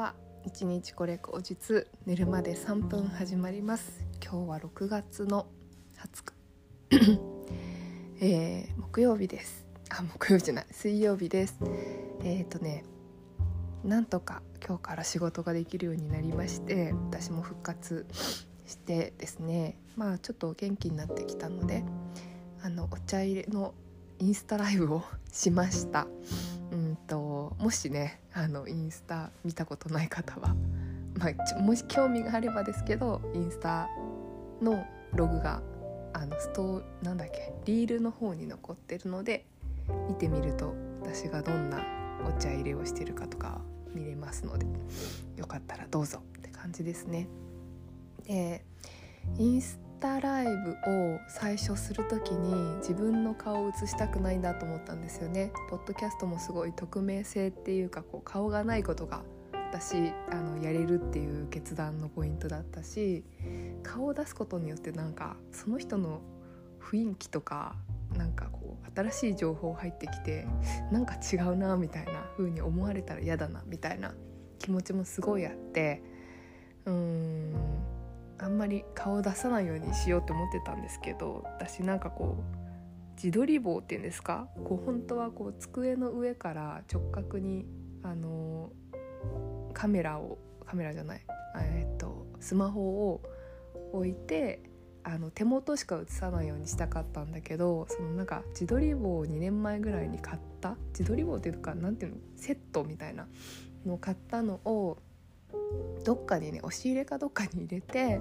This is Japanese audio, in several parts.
は一日これ口実寝るまで3分始まります。今日は6月の20日。えー、木曜日です。あ木曜日じゃない。水曜日です。えっ、ー、とねなんとか今日から仕事ができるようになりまして私も復活してですね。まあちょっと元気になってきたのであのお茶入れのインスタライブをしました。うんともしねあのインスタ見たことない方は、まあ、もし興味があればですけどインスタのログがあのストなんだっけリールの方に残ってるので見てみると私がどんなお茶入れをしてるかとか見れますのでよかったらどうぞって感じですね。でインスターライブを最初する時に自分の顔を映したくないんだと思ったんですよね。ポッドキャストもすごい匿名性っていうかこう顔がないことが私あのやれるっていう決断のポイントだったし顔を出すことによってなんかその人の雰囲気とかなんかこう新しい情報入ってきてなんか違うなみたいな風に思われたら嫌だなみたいな気持ちもすごいあってうーんあんまり顔を出さないようにしようと思ってたんですけど私なんかこう自撮り棒っていうんですか？こう本当はこう机の上から直角にあのカメラをカメラじゃないえっとスマホを置いてあの手元しか映さないようにしたかったんだけどそのなんか自撮り棒を2年前ぐらいに買った？自撮り棒っていうか何ていうの？セットみたいなのを買ったのをどっかにね押し入れかどっかに入れて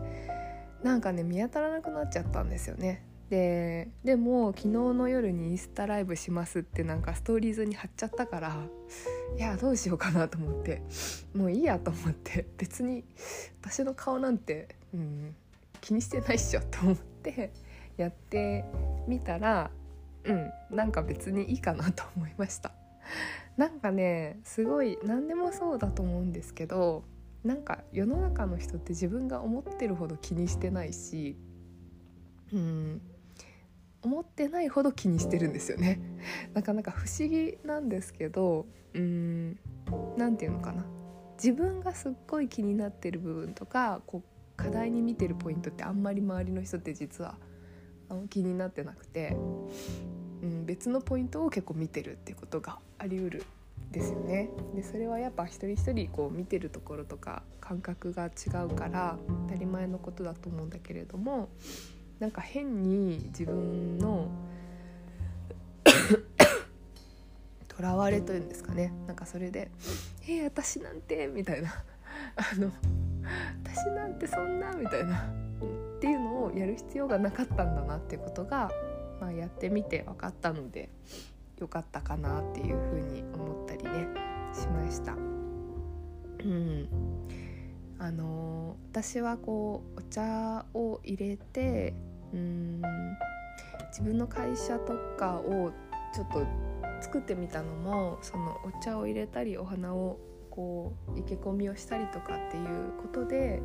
なんかね見当たらなくなっちゃったんですよね。ででも昨日の夜にインスタライブしますってなんかストーリーズに貼っちゃったからいやどうしようかなと思って。もういいやと思って。別に私の顔なんて、うん、気にしてないっしょと思ってやってみたらうんなんか別にいいかなと思いました。なんかねすごい何でもそうだと思うんですけどなんか世の中の人って自分が思ってるほど気にしてないしうん思ってないほど気にしてるんですよね。なかなか不思議なんですけどうん何て言うのかな。自分がすっごい気になってる部分とかこう課題に見てるポイントってあんまり周りの人って実はあの気になってなくて、うん、別のポイントを結構見てるってことがありうるですよね。でそれはやっぱ一人一人こう見てるところとか感覚が違うから当たり前のことだと思うんだけれどもなんか変に自分の とらわれというんですかね。なんかそれで「えー、私なんて」みたいな。あの「私なんてそんな」みたいな。っていうのをやる必要がなかったんだなっていうことが、まあ、やってみて分かったのでよかったかなっていうふうに思ったりねしました。うんあの私はこうお茶を入れてうん自分の会社とかをちょっと作ってみたのもそのお茶を入れたりお花をこう生け込みをしたりとかっていうことで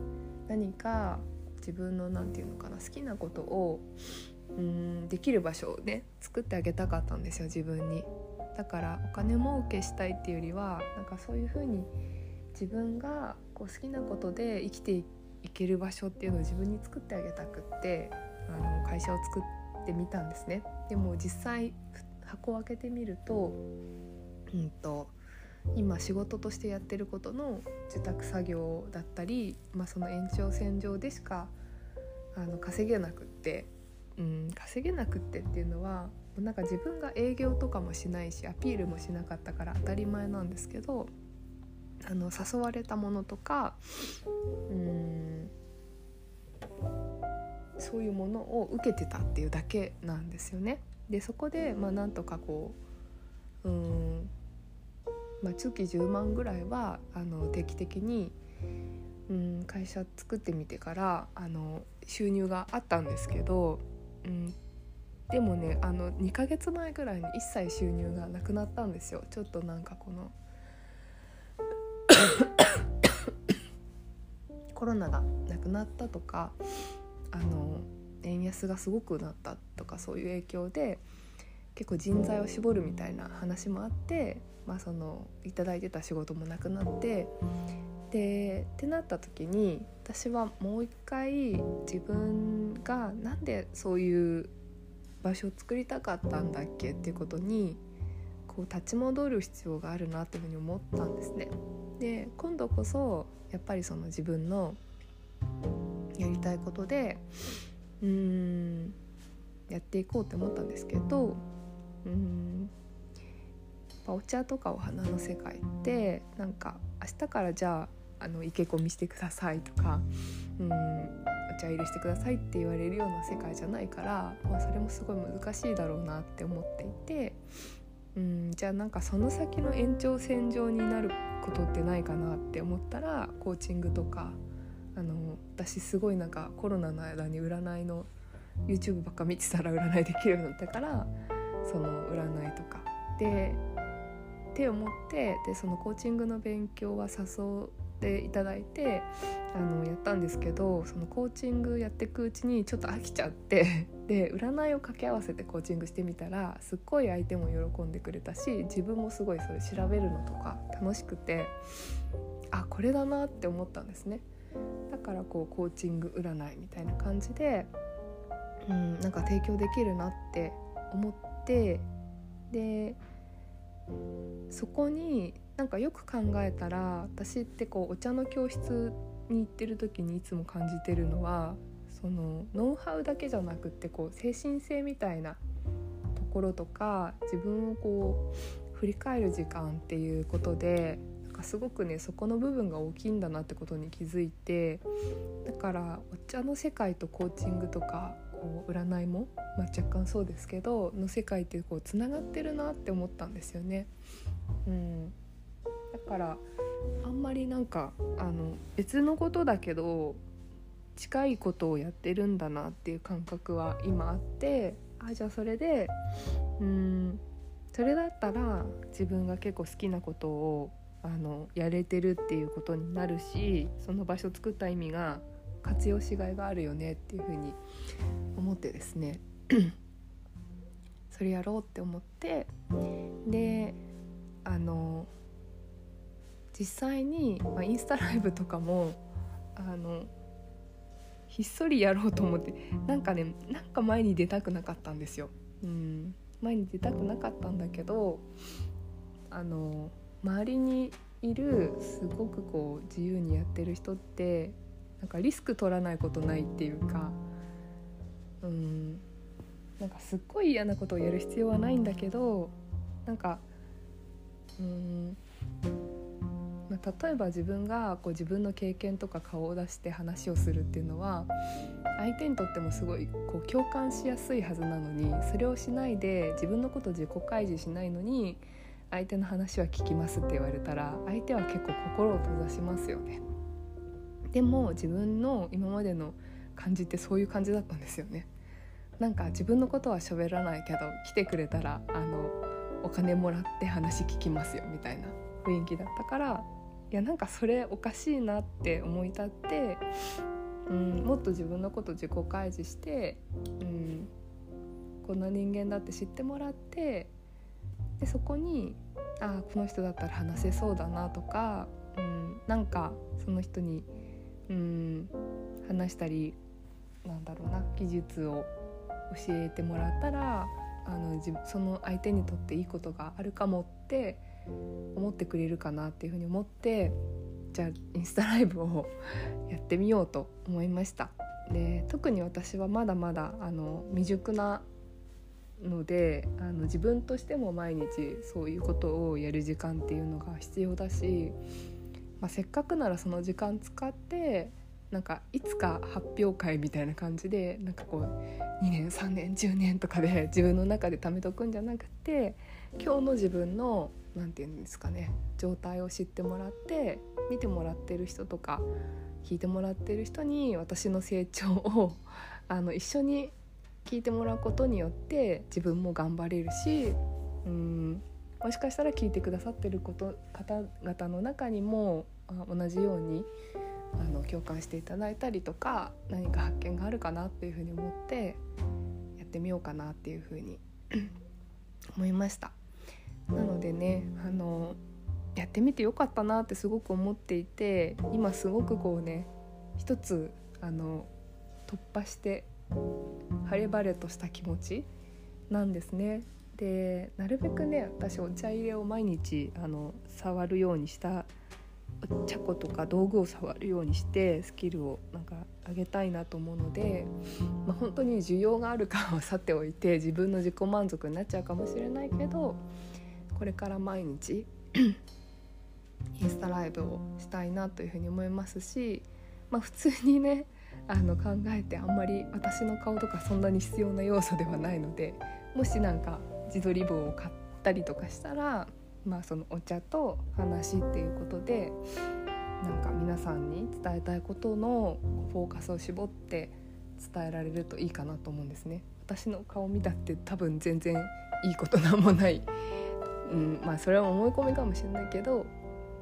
何か自分の何て言うのかな好きなことをうんできる場所をね作ってあげたかったんですよ自分に。だからお金儲けしたいっていうよりはなんかそういう風に自分がこう好きなことで生きていける場所っていうのを自分に作ってあげたくってあの会社を作ってみたんですね。でも実際箱を開けてみると,、うんと、今仕事としてやってることの受託作業だったり、まあ、その延長線上でしかあの稼げなくって、うん、稼げなくってっていうのはなんか自分が営業とかもしないしアピールもしなかったから当たり前なんですけどあの誘われたものとかうんそういうものを受けてたっていうだけなんですよね。でそこで、まあ、なんとかこううん、まあ、月10万ぐらいはあの定期的に、うん、会社作ってみてからあの収入があったんですけど、うん、でもねあの2ヶ月前ぐらいに一切収入がなくなったんですよ。ちょっとなんかこの コロナがなくなったとかあの円安がすごくなったとかそういう影響で結構人材を絞るみたいな話もあって、まあ、そのいただいてた仕事もなくなってでってなった時に私はもう一回自分がなんでそういう場所を作りたかったんだっけっていうことにこう立ち戻る必要があるなっていうふうに思ったんですね。で今度こそやっぱりその自分のやりたいことでうーんやっていこうって思ったんですけどうんお茶とかお花の世界ってなんか明日からじゃああの池込みしてくださいとかうんお茶入れしてくださいって言われるような世界じゃないから、まあ、それもすごい難しいだろうなって思っていてうんじゃあなんかその先の延長線上になることってないかなって思ったらコーチングとかあの私すごいなんかコロナの間に占いの YouTube ばっか見てたら占いできるようになったからその占いとか。でって思ってでそのコーチングの勉強は誘っていただいてあのやったんですけどそのコーチングやっていくうちにちょっと飽きちゃって で占いを掛け合わせてコーチングしてみたらすっごい相手も喜んでくれたし自分もすごいそれ調べるのとか楽しくてあこれだなって思ったんですね。だからこうコーチング占いみたいな感じで、うん、なんか提供できるなって思ってでそこになんかよく考えたら私ってこうお茶の教室に行ってる時にいつも感じてるのはそのノウハウだけじゃなくってこう精神性みたいなところとか自分をこう振り返る時間っていうことでなんかすごくねそこの部分が大きいんだなってことに気づいてだからお茶の世界とコーチングとかこう占いも、まあ、若干そうですけどの世界ってこうつながってるなって思ったんですよね。うん、からあんまりなんかあの別のことだけど近いことをやってるんだなっていう感覚は今あってあじゃあそれでうんそれだったら自分が結構好きなことをあのやれてるっていうことになるしその場所作った意味が活用しがいがあるよねっていうふうに思ってですね。それやろうって思ってであの実際に、まあ、インスタライブとかもあのひっそりやろうと思ってなんかねなんか前に出たくなかったんですよ。うん前に出たくなかったんだけどあの周りにいるすごくこう自由にやってる人ってなんかリスク取らないことないっていうかうんなんかすっごい嫌なことをやる必要はないんだけどなんかうんまあ、例えば自分がこう自分の経験とか顔を出して話をするっていうのは相手にとってもすごいこう共感しやすいはずなのにそれをしないで自分のこと自己開示しないのに相手の話は聞きますって言われたら相手は結構心を閉ざしますよね。でも自分の今までの感じってそういう感じだったんですよねなんか自分のことは喋らないけど来てくれたらあのお金もらって話聞きますよみたいな雰囲気だったからいやなんかそれおかしいなって思い立って、うん、もっと自分のこと自己開示して、うん、こんな人間だって知ってもらってでそこにああこの人だったら話せそうだなとか、うん、なんかその人にうん話したりなんだろうな技術を教えてもらったらあのその相手にとっていいことがあるかもって思ってくれるかなっていうふうに思ってじゃあインスタライブをやってみようと思いました。で特に私はまだまだあの未熟なのであの自分としても毎日そういうことをやる時間っていうのが必要だしまあ、せっかくならその時間使ってなんかいつか発表会みたいな感じでなんかこう2年3年10年とかで自分の中で貯めとくんじゃなくて今日の自分の何て言うんですかね状態を知ってもらって見てもらってる人とか聞いてもらってる人に私の成長を あの一緒に聞いてもらうことによって自分も頑張れるしうんもしかしたら聞いてくださってること方々の中にも同じようにあの共感していただいたりとか何か発見があるかなっていうふうに思ってやってみようかなっていうふうに思いました。なのでねあのやってみてよかったなってすごく思っていて今すごくこうね一つあの突破して晴れ晴れとした気持ちなんですね。でなるべくね私お茶入れを毎日あの触るようにした茶子とか道具を触るようにしてスキルをなんか上げたいなと思うので、まあ、本当に需要があるかは さておいて自分の自己満足になっちゃうかもしれないけどこれから毎日 インスタライブをしたいなというふうに思いますし、まあ、普通にねあの考えてあんまり私の顔とかそんなに必要な要素ではないのでもしなんか自撮り棒を買ったりとかしたら、まあ、そのお茶と話っていうことでなんか皆さんに伝えたいことのフォーカスを絞って伝えられるといいかなと思うんですね。私の顔見たって多分全然いいことなんもない、うん、まあそれは思い込みかもしれないけど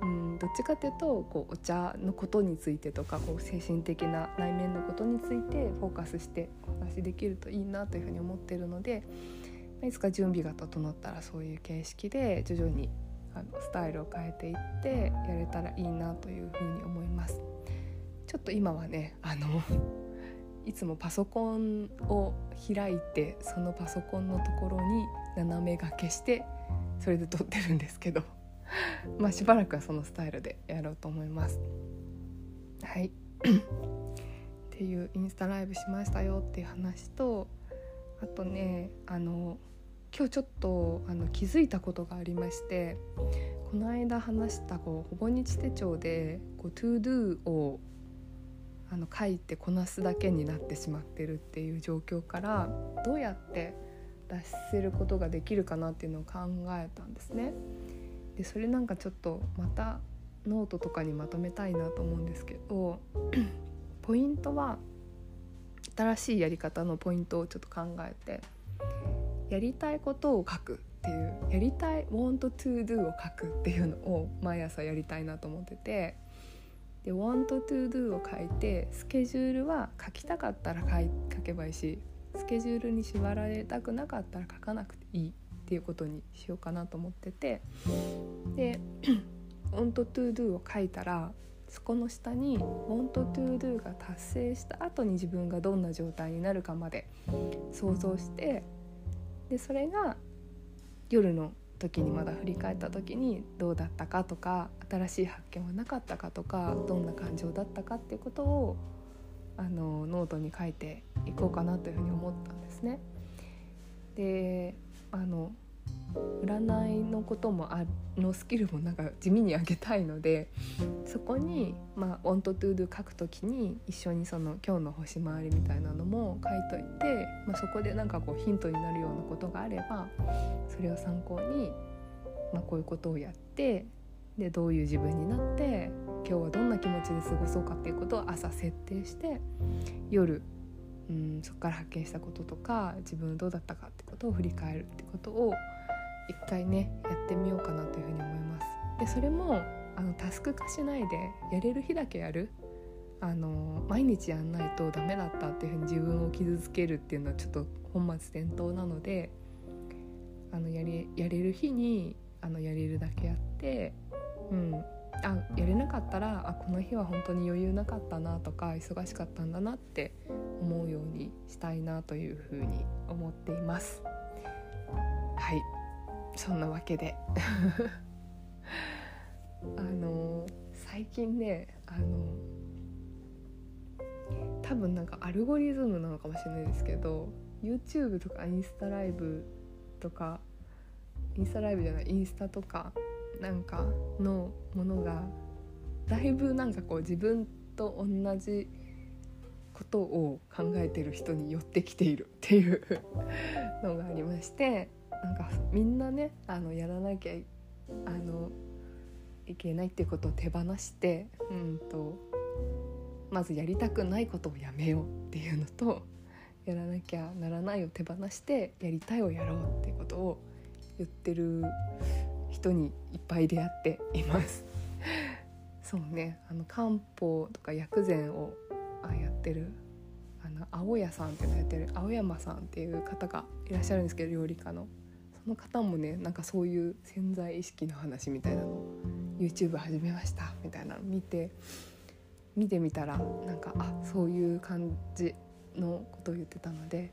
うん、どっちかっていうとこうお茶のことについてとかこう精神的な内面のことについてフォーカスしてお話しできるといいなというふうに思ってるのでいつか準備が整ったらそういう形式で徐々にあのスタイルを変えていってやれたらいいなというふうに思います。ちょっと今はねあのいつもパソコンを開いてそのパソコンのところに斜めがけしてそれで撮ってるんですけど。まあしばらくはそのスタイルでやろうと思いますはい っていうインスタライブしましたよっていう話とあとねあの今日ちょっとあの気づいたことがありましてこの間話したこうほぼ日手帳でこう To Do をあの書いてこなすだけになってしまってるっていう状況からどうやって脱せることができるかなっていうのを考えたんですね。でそれなんかちょっとまたノートとかにまとめたいなと思うんですけど ポイントは新しいやり方のポイントをちょっと考えてやりたいことを書くっていうやりたい want to do を書くっていうのを毎朝やりたいなと思っててで want to do を書いてスケジュールは書きたかったら書けばいいしスケジュールに縛られたくなかったら書かなくていいっていうことにしようかなと思ってて。で「want to do」を書いたらそこの下に「want to do」が達成した後に自分がどんな状態になるかまで想像してでそれが夜の時にまだ振り返った時にどうだったかとか新しい発見はなかったかとかどんな感情だったかっていうことをあのノートに書いていこうかなというふうに思ったんですね。であの占いのこともあのスキルもなんか地味に上げたいのでそこに「まあ、want to do」書くときに一緒にその今日の星回りみたいなのも書いといて、まあ、そこでなんかこうヒントになるようなことがあればそれを参考に、まあ、こういうことをやってでどういう自分になって今日はどんな気持ちで過ごそうかっていうことを朝設定して夜うんそこから発見したこととか自分どうだったかってことを振り返るってことを一回ねやってみようかなというふうに思います。でそれもあのタスク化しないでやれる日だけやるあの毎日やんないとダメだったっていうふうに自分を傷つけるっていうのはちょっと本末転倒なのであのやれやれる日にあのやれるだけやって、うん、あやれなかったらあこの日は本当に余裕なかったなとか忙しかったんだなって思うようにしたいなというふうに思っています。はいそんなわけで あの最近ねあの多分なんかアルゴリズムなのかもしれないですけど YouTube とかインスタライブとかインスタライブじゃないインスタとかなんかのものがだいぶなんかこう自分と同じことを考えてる人に寄ってきているっていうのがありましてなんかみんなねあのやらなきゃあのいけないっていうことを手放してうんとまずやりたくないことをやめようっていうのとやらなきゃならないを手放してやりたいをやろうっていうことを言ってる人にいっぱい出会っています。そうねあの漢方とか薬膳をあやってるあの青屋さんっていうのやってる青山さんっていう方がいらっしゃるんですけど料理家のその方もねなんかそういう潜在意識の話みたいなのを YouTube 始めましたみたいなの見て見てみたらなんかあそういう感じのことを言ってたので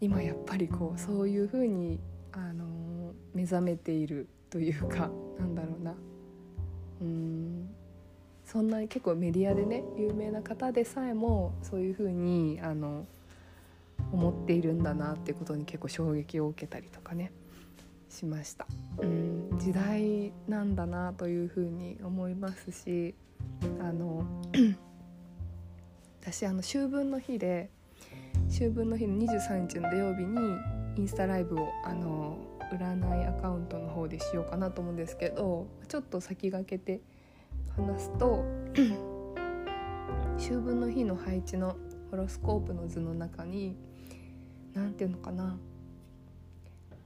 今やっぱりこうそういう風にあの目覚めているというか なんだろうな。うん。そんなに結構メディアでね有名な方でさえもそういう風にあの思っているんだなっていうことに結構衝撃を受けたりとかねしました。うん。時代なんだなというふうに思いますしあの 私あの秋分の日で秋分の日の23日の土曜日にインスタライブをあの占いアカウントの方でしようかなと思うんですけどちょっと先駆けて話すと 秋分の日の配置のホロスコープの図の中に何て言うのかな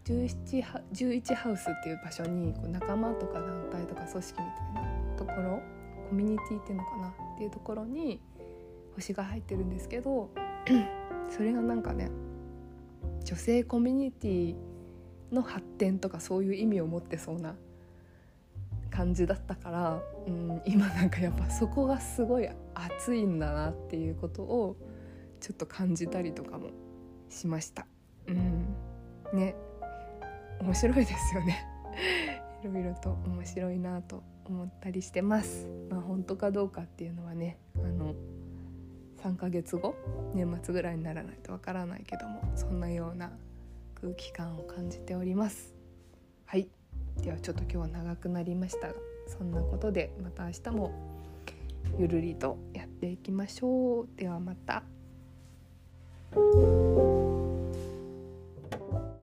11, ハ11ハウスっていう場所にこう仲間とか団体とか組織みたいなところコミュニティっていうのかなっていうところに星が入ってるんですけどそれがなんかね女性コミュニティの発展とかそういう意味を持ってそうな感じだったから、うん、今なんかやっぱそこがすごい熱いんだなっていうことをちょっと感じたりとかもしました。うん、ね。面白いですよね。いろいろと面白いなと思ったりしてます。まあ本当かどうかっていうのはねあの3ヶ月後年末ぐらいにならないとわからないけどもそんなような空気感を感じております。はい。ではちょっと今日は長くなりましたがそんなことでまた明日もゆるりとやっていきましょう。ではまた。